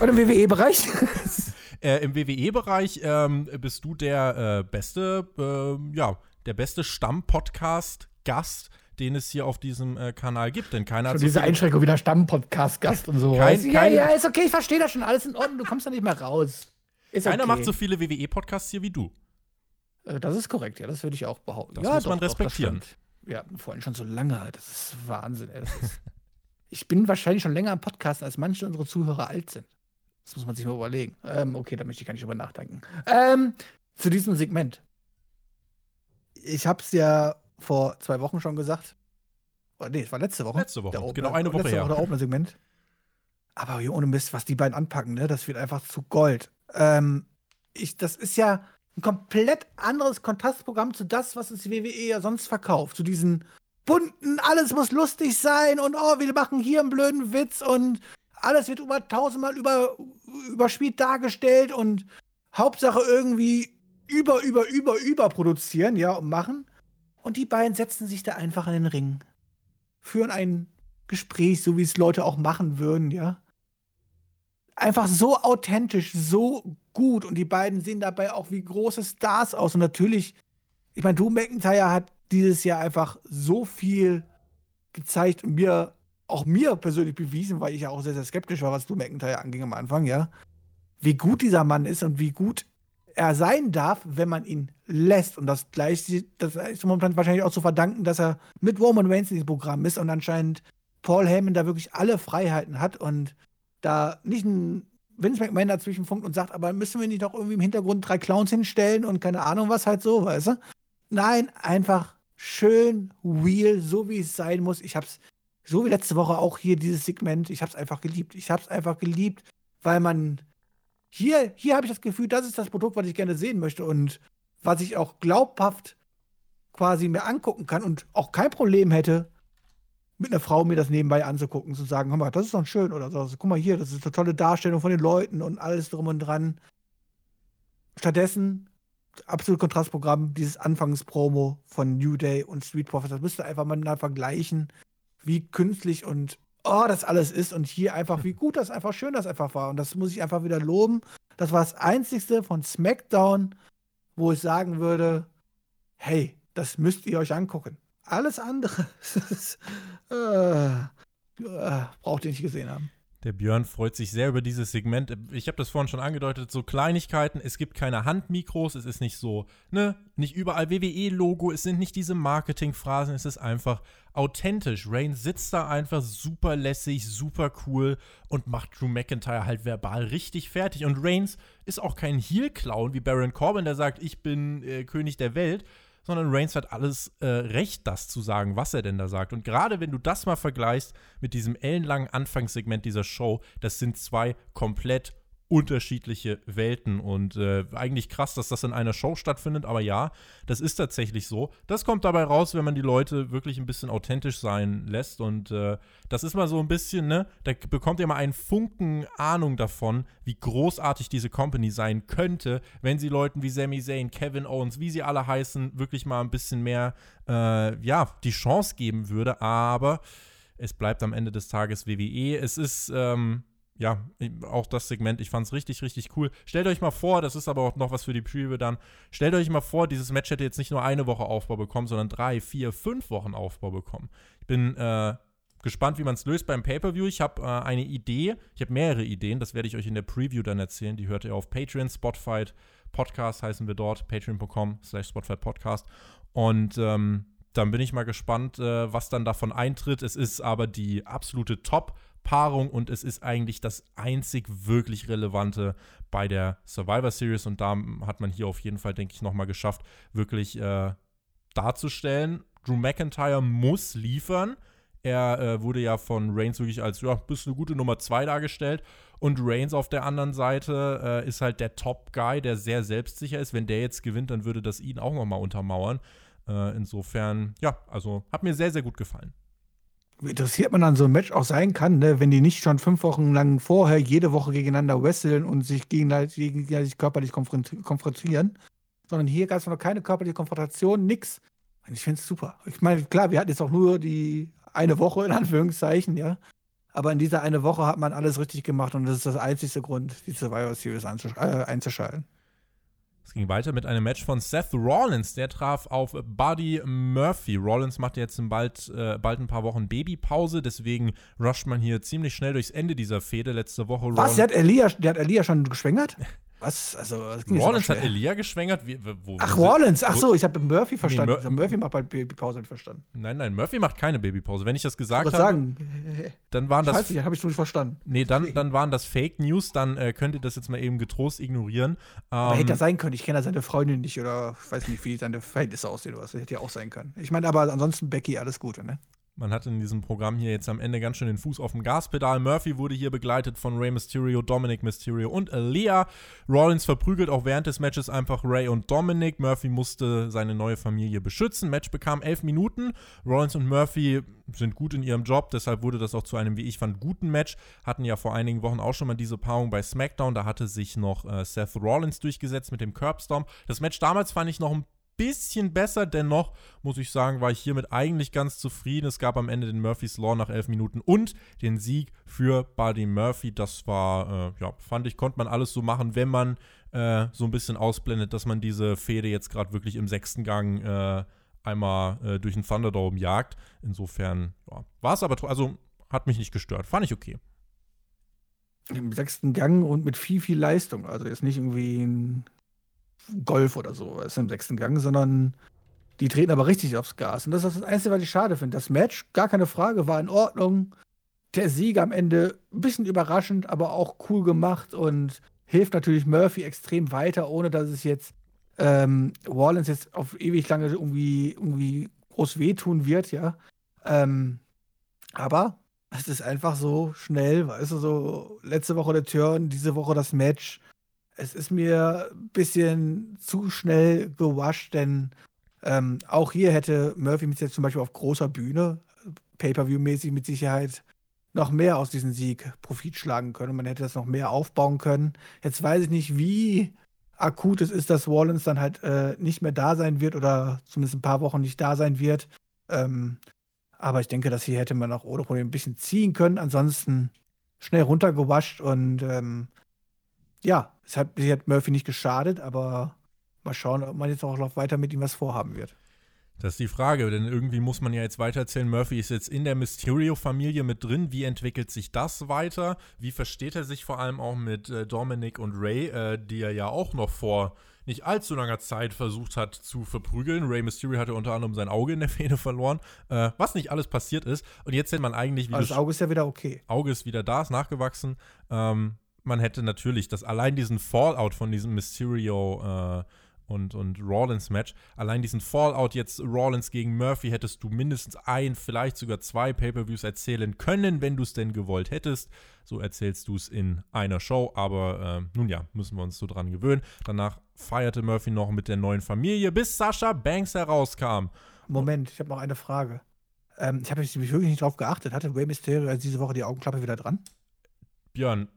Und im WWE-Bereich? [LAUGHS] äh, Im WWE-Bereich ähm, bist du der äh, beste, äh, ja, der beste Stamm-Podcast-Gast, den es hier auf diesem äh, Kanal gibt. Denn keiner schon hat so diese Einschränkung wieder Stamm-Podcast-Gast und so. Kein, ja, ja, ist okay, ich verstehe das schon. Alles in Ordnung, du kommst da nicht mehr raus. Ist keiner okay. macht so viele WWE-Podcasts hier wie du. Äh, das ist korrekt, ja, das würde ich auch behaupten. Das ja, muss doch, man respektieren. Doch, ja, vor allem schon so lange. Das ist Wahnsinn. Ey. Das ist [LAUGHS] ich bin wahrscheinlich schon länger am Podcast, als manche unserer Zuhörer alt sind. Das muss man sich mal überlegen. Ähm, okay, da möchte ich gar nicht drüber nachdenken. Ähm, zu diesem Segment. Ich habe es ja vor zwei Wochen schon gesagt. Oh, nee, es war letzte Woche. Letzte Woche, Opener, genau eine Woche letzte her. Woche der Segment. Aber ohne Mist, was die beiden anpacken, ne, das wird einfach zu Gold. Ähm, ich, das ist ja ein komplett anderes Kontrastprogramm zu das, was es die WWE ja sonst verkauft. Zu diesen bunten, alles muss lustig sein und oh, wir machen hier einen blöden Witz und alles wird über tausendmal über, überspielt dargestellt und Hauptsache irgendwie über, über, über, über produzieren, ja, und machen. Und die beiden setzen sich da einfach in den Ring. Führen ein Gespräch, so wie es Leute auch machen würden, ja. Einfach so authentisch, so gut. Und die beiden sehen dabei auch wie große Stars aus. Und natürlich, ich meine, Drew McIntyre hat dieses Jahr einfach so viel gezeigt und mir, auch mir persönlich bewiesen, weil ich ja auch sehr, sehr skeptisch war, was Drew McIntyre anging am Anfang, ja. Wie gut dieser Mann ist und wie gut er sein darf, wenn man ihn lässt. Und das gleich, das ist momentan wahrscheinlich auch zu verdanken, dass er mit Roman Reigns in diesem Programm ist und anscheinend Paul Heyman da wirklich alle Freiheiten hat und da nicht ein Vince McMahon dazwischen funkt und sagt, aber müssen wir nicht doch irgendwie im Hintergrund drei Clowns hinstellen und keine Ahnung was halt so, weißt du? Nein, einfach schön, real, so wie es sein muss. Ich hab's, so wie letzte Woche auch hier dieses Segment, ich hab's einfach geliebt. Ich hab's einfach geliebt, weil man hier, hier habe ich das Gefühl, das ist das Produkt, was ich gerne sehen möchte und was ich auch glaubhaft quasi mir angucken kann und auch kein Problem hätte, mit einer Frau mir das nebenbei anzugucken, zu sagen, hör mal, das ist doch schön oder so. Guck mal hier, das ist eine tolle Darstellung von den Leuten und alles drum und dran. Stattdessen absolut Kontrastprogramm, dieses Anfangspromo von New Day und Street Profits. Das müsste einfach mal vergleichen, wie künstlich und oh, das alles ist und hier einfach, wie gut das einfach schön das einfach war. Und das muss ich einfach wieder loben. Das war das einzigste von SmackDown, wo ich sagen würde, hey, das müsst ihr euch angucken. Alles andere [LAUGHS] äh, äh, braucht ihr nicht gesehen haben. Der Björn freut sich sehr über dieses Segment. Ich habe das vorhin schon angedeutet, so Kleinigkeiten. Es gibt keine Handmikros, es ist nicht so, ne, nicht überall WWE-Logo, es sind nicht diese Marketingphrasen, es ist einfach authentisch. Rain sitzt da einfach super lässig, super cool und macht Drew McIntyre halt verbal richtig fertig. Und Reigns ist auch kein Heel-Clown wie Baron Corbin, der sagt, ich bin äh, König der Welt, sondern Reigns hat alles äh, Recht, das zu sagen, was er denn da sagt. Und gerade wenn du das mal vergleichst mit diesem ellenlangen Anfangssegment dieser Show, das sind zwei komplett unterschiedliche Welten und äh, eigentlich krass, dass das in einer Show stattfindet, aber ja, das ist tatsächlich so. Das kommt dabei raus, wenn man die Leute wirklich ein bisschen authentisch sein lässt und äh, das ist mal so ein bisschen, ne, da bekommt ihr mal einen Funken Ahnung davon, wie großartig diese Company sein könnte, wenn sie Leuten wie Sami Zayn, Kevin Owens, wie sie alle heißen, wirklich mal ein bisschen mehr, äh, ja, die Chance geben würde, aber es bleibt am Ende des Tages WWE. Es ist, ähm, ja, auch das Segment, ich fand es richtig, richtig cool. Stellt euch mal vor, das ist aber auch noch was für die Preview dann. Stellt euch mal vor, dieses Match hätte jetzt nicht nur eine Woche Aufbau bekommen, sondern drei, vier, fünf Wochen Aufbau bekommen. Ich bin äh, gespannt, wie man es löst beim Pay-Per-View. Ich habe äh, eine Idee, ich habe mehrere Ideen, das werde ich euch in der Preview dann erzählen. Die hört ihr auf Patreon, Spotfight, Podcast heißen wir dort, patreon.com slash Podcast. Und ähm, dann bin ich mal gespannt, äh, was dann davon eintritt. Es ist aber die absolute Top-Paarung und es ist eigentlich das einzig wirklich Relevante bei der Survivor Series. Und da hat man hier auf jeden Fall, denke ich, nochmal geschafft, wirklich äh, darzustellen. Drew McIntyre muss liefern. Er äh, wurde ja von Reigns wirklich als, ja, bist eine gute Nummer 2 dargestellt. Und Reigns auf der anderen Seite äh, ist halt der Top-Guy, der sehr selbstsicher ist. Wenn der jetzt gewinnt, dann würde das ihn auch nochmal untermauern. Äh, insofern, ja, also hat mir sehr, sehr gut gefallen. Interessiert man an so einem Match auch sein kann, ne? wenn die nicht schon fünf Wochen lang vorher jede Woche gegeneinander wresteln und sich gegenseitig, gegenseitig körperlich konfrontieren, sondern hier gab es noch keine körperliche Konfrontation, nix. Ich finde es super. Ich meine, klar, wir hatten jetzt auch nur die eine Woche in Anführungszeichen, ja. Aber in dieser eine Woche hat man alles richtig gemacht und das ist das einzigste Grund, die Survivor Series äh, einzuschalten. Es ging weiter mit einem Match von Seth Rollins. Der traf auf Buddy Murphy. Rollins macht jetzt bald, äh, bald ein paar Wochen Babypause, deswegen rusht man hier ziemlich schnell durchs Ende dieser Fehde. Letzte Woche. Was? Der hat, Elia, der hat Elia schon geschwängert? [LAUGHS] Was? Also, Rollins hat Elia geschwängert? Wie, wo, ach, Rollins. Ach so, ich habe Murphy verstanden. Nee, Mur Murphy macht bald Babypause, verstanden. Nein, nein, Murphy macht keine Babypause. Wenn ich das gesagt habe, sagen, dann waren das. Scheiße, habe ich nicht verstanden. Nee, dann, dann waren das Fake News. Dann äh, könnt ihr das jetzt mal eben getrost ignorieren. Aber hätte ähm, sein können. Ich kenne ja seine Freundin nicht oder weiß nicht, wie seine Verhältnisse aussehen oder was. Hätte ja auch sein können. Ich meine, aber ansonsten Becky, alles Gute, ne? Man hat in diesem Programm hier jetzt am Ende ganz schön den Fuß auf dem Gaspedal. Murphy wurde hier begleitet von Rey Mysterio, Dominic Mysterio und Aaliyah. Rollins verprügelt auch während des Matches einfach Rey und Dominic. Murphy musste seine neue Familie beschützen. Match bekam elf Minuten. Rollins und Murphy sind gut in ihrem Job, deshalb wurde das auch zu einem, wie ich fand, guten Match. Hatten ja vor einigen Wochen auch schon mal diese Paarung bei SmackDown. Da hatte sich noch äh, Seth Rollins durchgesetzt mit dem Curbstorm. Das Match damals fand ich noch ein bisschen besser. Dennoch muss ich sagen, war ich hiermit eigentlich ganz zufrieden. Es gab am Ende den Murphy's Law nach elf Minuten und den Sieg für Buddy Murphy. Das war, äh, ja, fand ich, konnte man alles so machen, wenn man äh, so ein bisschen ausblendet, dass man diese Fehde jetzt gerade wirklich im sechsten Gang äh, einmal äh, durch den Thunderdome jagt. Insofern ja, war es aber, also hat mich nicht gestört. Fand ich okay. Im sechsten Gang und mit viel, viel Leistung. Also jetzt nicht irgendwie ein Golf oder so, ist im sechsten Gang, sondern die treten aber richtig aufs Gas. Und das ist das Einzige, was ich schade finde. Das Match, gar keine Frage, war in Ordnung. Der Sieg am Ende ein bisschen überraschend, aber auch cool gemacht und hilft natürlich Murphy extrem weiter, ohne dass es jetzt ähm, Wallens jetzt auf ewig lange irgendwie, irgendwie groß wehtun wird, ja. Ähm, aber es ist einfach so schnell, weißt du, so letzte Woche der Turn, diese Woche das Match es ist mir ein bisschen zu schnell gewascht, denn ähm, auch hier hätte Murphy mit jetzt zum Beispiel auf großer Bühne, Pay-Per-View-mäßig mit Sicherheit, noch mehr aus diesem Sieg Profit schlagen können. Man hätte das noch mehr aufbauen können. Jetzt weiß ich nicht, wie akut es ist, dass Wallens dann halt äh, nicht mehr da sein wird oder zumindest ein paar Wochen nicht da sein wird. Ähm, aber ich denke, dass hier hätte man auch ohne Problem ein bisschen ziehen können. Ansonsten schnell runtergewascht und ähm, ja, es hat, sie hat Murphy nicht geschadet, aber mal schauen, ob man jetzt auch noch weiter mit ihm was vorhaben wird. Das ist die Frage, denn irgendwie muss man ja jetzt weitererzählen, Murphy ist jetzt in der Mysterio-Familie mit drin. Wie entwickelt sich das weiter? Wie versteht er sich vor allem auch mit äh, Dominic und Ray, äh, die er ja auch noch vor nicht allzu langer Zeit versucht hat zu verprügeln. Ray Mysterio hatte unter anderem sein Auge in der Fehde verloren, äh, was nicht alles passiert ist. Und jetzt hätte man eigentlich wieder. Also das Auge ist ja wieder okay. Auge ist wieder da, ist nachgewachsen. Ähm, man hätte natürlich das allein diesen Fallout von diesem Mysterio äh, und, und Rollins-Match, allein diesen Fallout jetzt Rollins gegen Murphy hättest du mindestens ein, vielleicht sogar zwei Pay-Per-Views erzählen können, wenn du es denn gewollt hättest. So erzählst du es in einer Show, aber äh, nun ja, müssen wir uns so dran gewöhnen. Danach feierte Murphy noch mit der neuen Familie, bis Sascha Banks herauskam. Moment, ich habe noch eine Frage. Ähm, ich habe mich wirklich nicht drauf geachtet. Hatte Rey Mysterio diese Woche die Augenklappe wieder dran? Björn,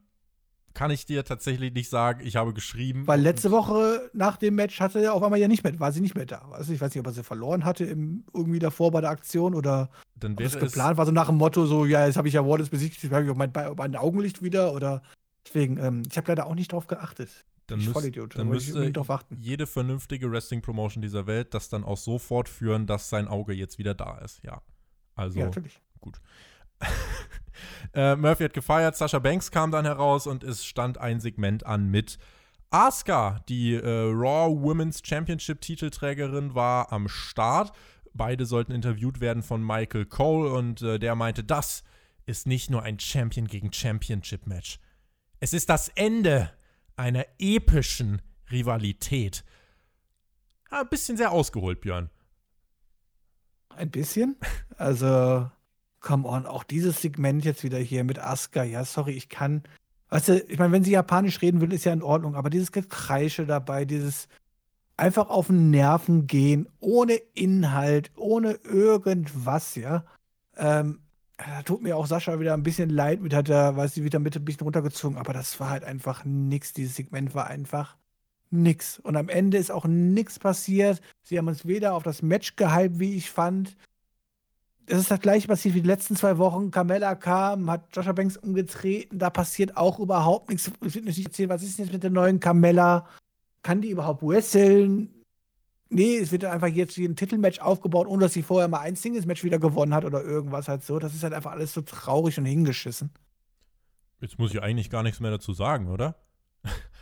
kann ich dir tatsächlich nicht sagen. Ich habe geschrieben. Weil letzte Woche nach dem Match hatte er auf einmal ja nicht mehr, war sie nicht mehr da. Also ich weiß nicht, ob er sie verloren hatte im, irgendwie davor bei der Aktion oder dann wäre es geplant war, so nach dem Motto, so, ja, jetzt habe ich ja Wallace besiegt, jetzt habe ich auch mein, mein Augenlicht wieder oder deswegen, ähm, ich habe leider auch nicht drauf geachtet. Dann, müsst, Vollidiot, dann müsste jede vernünftige Wrestling-Promotion dieser Welt das dann auch so fortführen, dass sein Auge jetzt wieder da ist, ja. Also, ja, natürlich. gut. [LAUGHS] äh, Murphy hat gefeiert, Sascha Banks kam dann heraus und es stand ein Segment an mit Asuka, die äh, Raw Women's Championship Titelträgerin, war am Start. Beide sollten interviewt werden von Michael Cole und äh, der meinte, das ist nicht nur ein Champion gegen Championship Match. Es ist das Ende einer epischen Rivalität. Ja, ein bisschen sehr ausgeholt, Björn. Ein bisschen? Also, come on, auch dieses Segment jetzt wieder hier mit Asuka. Ja, sorry, ich kann. Weißt du, ich meine, wenn sie japanisch reden will, ist ja in Ordnung, aber dieses Gekreische dabei, dieses einfach auf den Nerven gehen, ohne Inhalt, ohne irgendwas, ja. Ähm, da tut mir auch Sascha wieder ein bisschen leid mit, hat er, weiß ich, wieder mit ein bisschen runtergezogen, aber das war halt einfach nix. Dieses Segment war einfach nix. Und am Ende ist auch nix passiert. Sie haben uns weder auf das Match gehypt, wie ich fand. Das ist das gleiche passiert wie die letzten zwei Wochen. Carmella kam, hat Joshua Banks umgetreten. Da passiert auch überhaupt nichts. Ich will nicht erzählen, was ist denn jetzt mit der neuen Carmella? Kann die überhaupt wresteln? Nee, es wird einfach jetzt wie ein Titelmatch aufgebaut, ohne dass sie vorher mal ein Singles-Match wieder gewonnen hat oder irgendwas halt so. Das ist halt einfach alles so traurig und hingeschissen. Jetzt muss ich eigentlich gar nichts mehr dazu sagen, oder?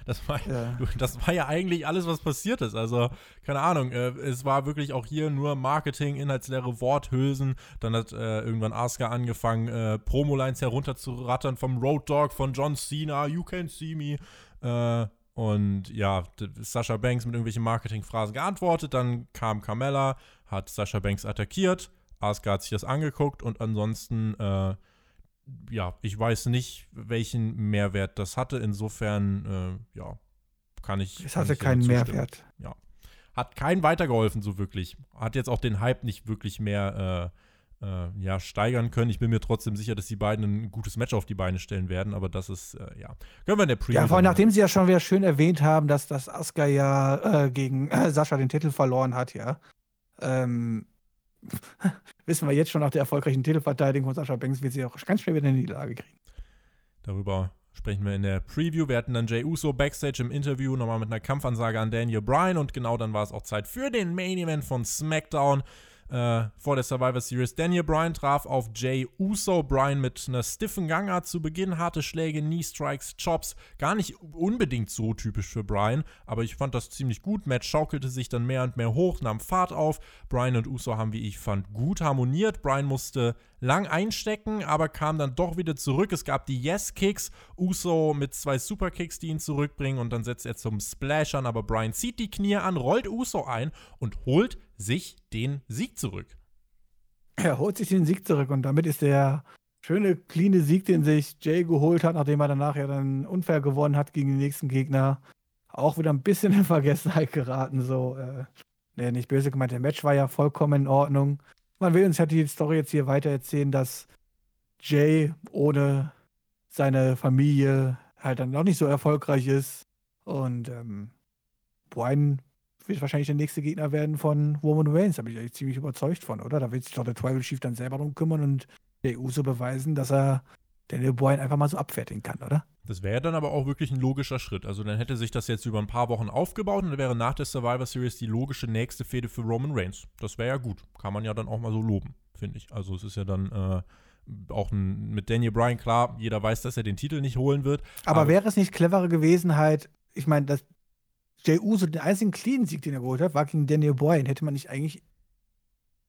Das war ja. das war ja eigentlich alles, was passiert ist. Also, keine Ahnung, äh, es war wirklich auch hier nur Marketing, inhaltsleere Worthülsen. Dann hat äh, irgendwann Asuka angefangen, äh, Promolines herunterzurattern vom Road Dog, von John Cena, You Can See Me. Äh, und ja, Sascha Banks mit irgendwelchen Marketingphrasen geantwortet. Dann kam Carmella, hat Sascha Banks attackiert. Asuka hat sich das angeguckt und ansonsten äh, ja, ich weiß nicht, welchen Mehrwert das hatte. Insofern, äh, ja, kann ich. Es hatte keinen Mehrwert. Ja. Hat keinen weitergeholfen, so wirklich. Hat jetzt auch den Hype nicht wirklich mehr äh, äh, ja, steigern können. Ich bin mir trotzdem sicher, dass die beiden ein gutes Match auf die Beine stellen werden, aber das ist, äh, ja. Können wir in der Preview. Ja, vor allem, nachdem sie ja schon wieder schön erwähnt haben, dass das Asuka ja äh, gegen Sascha den Titel verloren hat, ja. Ähm, [LAUGHS] wissen wir jetzt schon nach der erfolgreichen Titelverteidigung von Sascha Banks, wird sie auch ganz schnell wieder in die Lage kriegen. Darüber sprechen wir in der Preview. Wir hatten dann Jay Uso backstage im Interview nochmal mit einer Kampfansage an Daniel Bryan und genau dann war es auch Zeit für den Main Event von SmackDown äh, vor der Survivor Series. Daniel Bryan traf auf Jay Uso. Bryan mit einer stiffen Gangart zu Beginn, harte Schläge, Knee Strikes, Chops. Gar nicht unbedingt so typisch für Bryan, aber ich fand das ziemlich gut. Match schaukelte sich dann mehr und mehr hoch, nahm Fahrt auf. Bryan und Uso haben, wie ich fand, gut harmoniert. Bryan musste lang einstecken, aber kam dann doch wieder zurück. Es gab die Yes-Kicks. Uso mit zwei Superkicks, die ihn zurückbringen und dann setzt er zum Splash an, aber Bryan zieht die Knie an, rollt Uso ein und holt sich den Sieg zurück. Er holt sich den Sieg zurück und damit ist der schöne, cleane Sieg, den sich Jay geholt hat, nachdem er danach ja dann unfair gewonnen hat gegen den nächsten Gegner, auch wieder ein bisschen in Vergessenheit geraten. So, äh, nee, nicht böse gemeint, der Match war ja vollkommen in Ordnung. Man will uns ja die Story jetzt hier weiter erzählen, dass Jay ohne seine Familie halt dann noch nicht so erfolgreich ist. Und ähm, Brian wird wahrscheinlich der nächste Gegner werden von Roman Reigns. Da bin ich eigentlich ziemlich überzeugt von, oder? Da wird sich doch der Tribal Chief dann selber drum kümmern und der Uso beweisen, dass er Daniel Bryan einfach mal so abfertigen kann, oder? Das wäre dann aber auch wirklich ein logischer Schritt. Also dann hätte sich das jetzt über ein paar Wochen aufgebaut und dann wäre nach der Survivor Series die logische nächste Fehde für Roman Reigns. Das wäre ja gut. Kann man ja dann auch mal so loben, finde ich. Also es ist ja dann äh, auch ein, mit Daniel Bryan klar, jeder weiß, dass er den Titel nicht holen wird. Aber, aber wäre es nicht cleverer gewesen, halt, ich meine, dass Jay Uso den einzigen Clean-Sieg, den er geholt hat, war gegen Daniel Bryan. Hätte man nicht eigentlich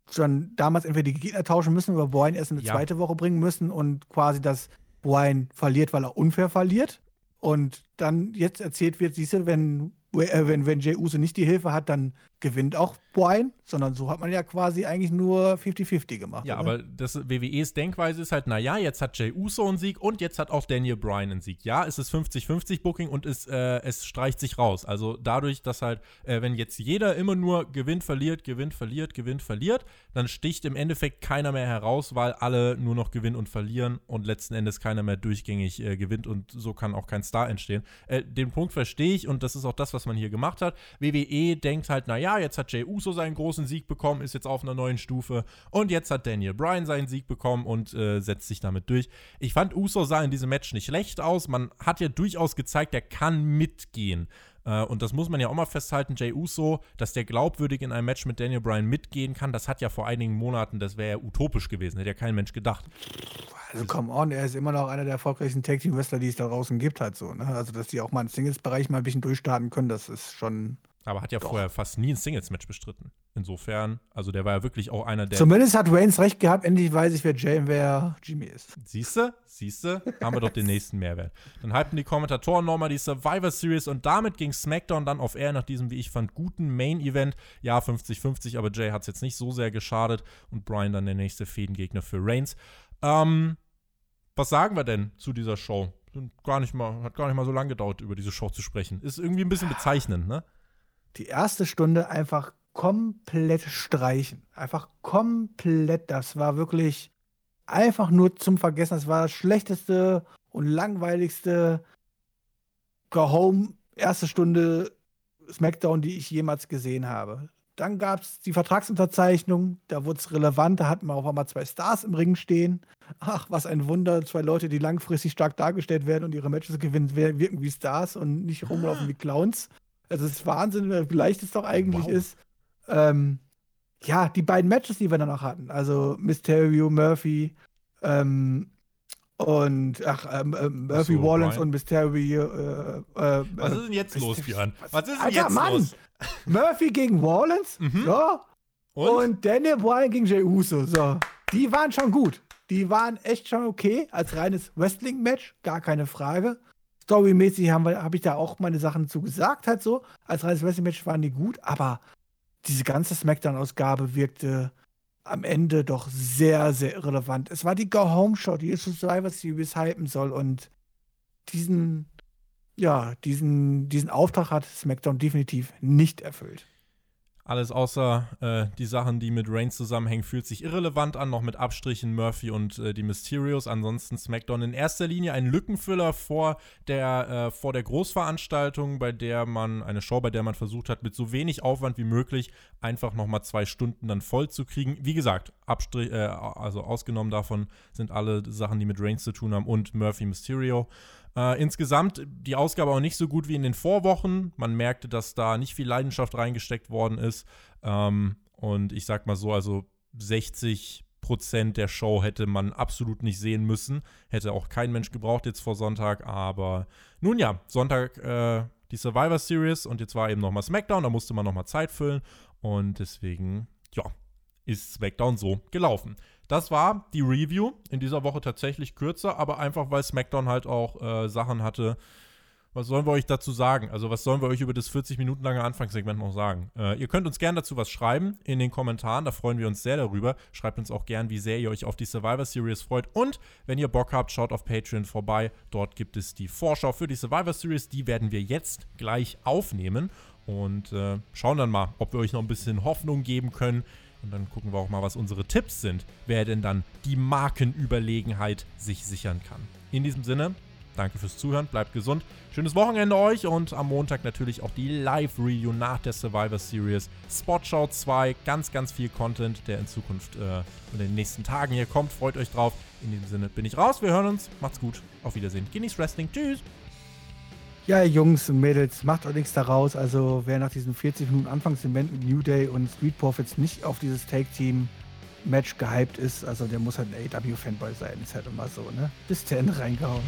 schon damals entweder die Gegner tauschen müssen oder Bryan erst in die ja. zweite Woche bringen müssen und quasi das Bryan verliert, weil er unfair verliert. Und dann jetzt erzählt wird, siehst du, wenn, äh, wenn, wenn Jay Uso nicht die Hilfe hat, dann gewinnt auch Bryan, sondern so hat man ja quasi eigentlich nur 50-50 gemacht. Ja, oder? aber das WWEs Denkweise ist halt, naja, jetzt hat Jay Uso einen Sieg und jetzt hat auch Daniel Bryan einen Sieg. Ja, es ist 50-50 Booking und es, äh, es streicht sich raus. Also dadurch, dass halt, äh, wenn jetzt jeder immer nur gewinnt, verliert, gewinnt, verliert, gewinnt, verliert, dann sticht im Endeffekt keiner mehr heraus, weil alle nur noch gewinnen und verlieren und letzten Endes keiner mehr durchgängig äh, gewinnt und so kann auch kein Star entstehen. Äh, den Punkt verstehe ich und das ist auch das, was man hier gemacht hat. WWE denkt halt, naja, jetzt hat Jay Uso seinen großen Sieg bekommen, ist jetzt auf einer neuen Stufe. Und jetzt hat Daniel Bryan seinen Sieg bekommen und äh, setzt sich damit durch. Ich fand, Uso sah in diesem Match nicht schlecht aus. Man hat ja durchaus gezeigt, er kann mitgehen. Uh, und das muss man ja auch mal festhalten, Jay Uso, dass der glaubwürdig in einem Match mit Daniel Bryan mitgehen kann, das hat ja vor einigen Monaten, das wäre ja utopisch gewesen, hätte ja kein Mensch gedacht. Also come on, er ist immer noch einer der erfolgreichsten Tag Team Wrestler, die es da draußen gibt, halt so. Ne? Also dass die auch mal im Singles-Bereich mal ein bisschen durchstarten können, das ist schon aber hat ja Doch. vorher fast nie ein Singles-Match bestritten. Insofern, also der war ja wirklich auch einer der. Zumindest hat Reigns recht gehabt, endlich weiß ich, wer Jay und wer Jimmy ist. Siehste, siehste, haben wir doch den nächsten Mehrwert. Dann hypten die Kommentatoren nochmal die Survivor Series und damit ging SmackDown dann auf Air nach diesem, wie ich fand, guten Main-Event. Ja, 50-50, aber Jay hat es jetzt nicht so sehr geschadet und Brian dann der nächste Fädengegner für Reigns. Ähm, was sagen wir denn zu dieser Show? Gar nicht mal, hat gar nicht mal so lange gedauert, über diese Show zu sprechen. Ist irgendwie ein bisschen bezeichnend, ne? Die erste Stunde einfach komplett streichen. Einfach komplett. Das war wirklich einfach nur zum Vergessen. Das war das schlechteste und langweiligste Go-Home erste Stunde SmackDown, die ich jemals gesehen habe. Dann gab es die Vertragsunterzeichnung, da wurde es relevant, da hatten wir auf einmal zwei Stars im Ring stehen. Ach, was ein Wunder, zwei Leute, die langfristig stark dargestellt werden und ihre Matches gewinnen, wirken wie Stars und nicht rumlaufen wie Clowns. Also es ist Wahnsinn, wie leicht es doch eigentlich wow. ist. Ähm, ja, die beiden Matches, die wir dann auch hatten, also Mysterio, Murphy ähm, und ach, ähm, äh, Murphy so, Wallens und Mysterio. Äh, äh, was ist denn jetzt los, Björn? Was ist denn Alter, jetzt Mann. los? [LAUGHS] Murphy gegen Wallens, mhm. so. Und? und Daniel Bryan gegen Jey Uso, so. Die waren schon gut. Die waren echt schon okay als reines Wrestling-Match, gar keine Frage. Storymäßig habe hab ich da auch meine Sachen zu gesagt, halt so. Als reines Wrestling-Match waren die gut, aber diese ganze Smackdown-Ausgabe wirkte am Ende doch sehr, sehr irrelevant. Es war die Go-Home-Show, die Survivor Series hypen soll und diesen, ja, diesen, diesen Auftrag hat SmackDown definitiv nicht erfüllt. Alles außer äh, die Sachen, die mit Reigns zusammenhängen, fühlt sich irrelevant an, noch mit Abstrichen Murphy und äh, die Mysterios. Ansonsten SmackDown in erster Linie ein Lückenfüller vor der, äh, vor der Großveranstaltung, bei der man, eine Show, bei der man versucht hat, mit so wenig Aufwand wie möglich einfach nochmal zwei Stunden dann voll zu kriegen. Wie gesagt, Abstrich, äh, also ausgenommen davon sind alle Sachen, die mit Reigns zu tun haben und Murphy Mysterio. Äh, insgesamt die Ausgabe auch nicht so gut wie in den Vorwochen. Man merkte, dass da nicht viel Leidenschaft reingesteckt worden ist. Ähm, und ich sag mal so, also 60 Prozent der Show hätte man absolut nicht sehen müssen. Hätte auch kein Mensch gebraucht jetzt vor Sonntag. Aber nun ja, Sonntag äh, die Survivor Series und jetzt war eben nochmal SmackDown. Da musste man nochmal Zeit füllen. Und deswegen, ja, ist SmackDown so gelaufen. Das war die Review. In dieser Woche tatsächlich kürzer, aber einfach, weil SmackDown halt auch äh, Sachen hatte. Was sollen wir euch dazu sagen? Also, was sollen wir euch über das 40 Minuten lange Anfangssegment noch sagen? Äh, ihr könnt uns gerne dazu was schreiben in den Kommentaren. Da freuen wir uns sehr darüber. Schreibt uns auch gern, wie sehr ihr euch auf die Survivor Series freut. Und wenn ihr Bock habt, schaut auf Patreon vorbei. Dort gibt es die Vorschau für die Survivor Series. Die werden wir jetzt gleich aufnehmen und äh, schauen dann mal, ob wir euch noch ein bisschen Hoffnung geben können, und dann gucken wir auch mal, was unsere Tipps sind, wer denn dann die Markenüberlegenheit sich sichern kann. In diesem Sinne, danke fürs Zuhören, bleibt gesund, schönes Wochenende euch und am Montag natürlich auch die Live-Review nach der Survivor Series. Spotshow 2, ganz, ganz viel Content, der in Zukunft äh, in den nächsten Tagen hier kommt. Freut euch drauf. In diesem Sinne bin ich raus, wir hören uns, macht's gut, auf Wiedersehen. Genießt Wrestling, tschüss! Ja, Jungs und Mädels, macht euch nichts daraus. Also, wer nach diesen 40 Minuten Anfangsevent mit New Day und Street Profits nicht auf dieses Take-Team-Match gehypt ist, also der muss halt ein AW-Fanboy sein. Ist halt immer so, ne? Bis zu Ende reingehauen.